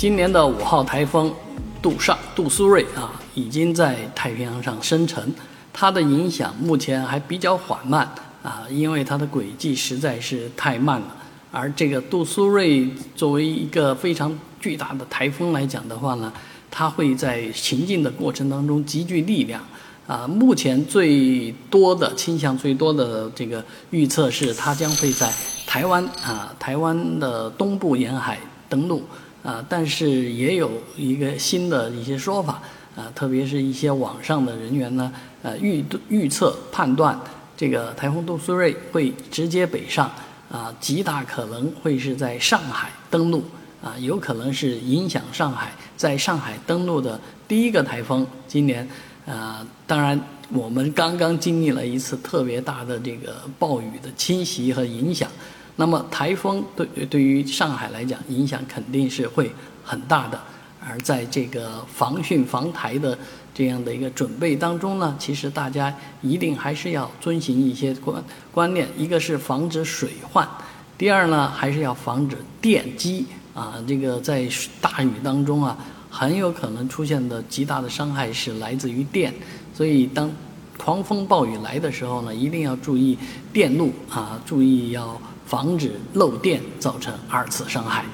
今年的五号台风杜尚杜苏芮啊，已经在太平洋上生成，它的影响目前还比较缓慢啊，因为它的轨迹实在是太慢了。而这个杜苏芮作为一个非常巨大的台风来讲的话呢，它会在行进的过程当中集聚力量啊。目前最多的倾向最多的这个预测是，它将会在台湾啊，台湾的东部沿海登陆。啊，但是也有一个新的一些说法啊，特别是一些网上的人员呢，呃，预预测判断这个台风杜苏芮会直接北上啊，极大可能会是在上海登陆啊，有可能是影响上海，在上海登陆的第一个台风。今年啊，当然我们刚刚经历了一次特别大的这个暴雨的侵袭和影响。那么台风对对于上海来讲影响肯定是会很大的，而在这个防汛防台的这样的一个准备当中呢，其实大家一定还是要遵循一些观观念，一个是防止水患，第二呢还是要防止电击啊，这个在大雨当中啊，很有可能出现的极大的伤害是来自于电，所以当狂风暴雨来的时候呢，一定要注意电路啊，注意要。防止漏电造成二次伤害。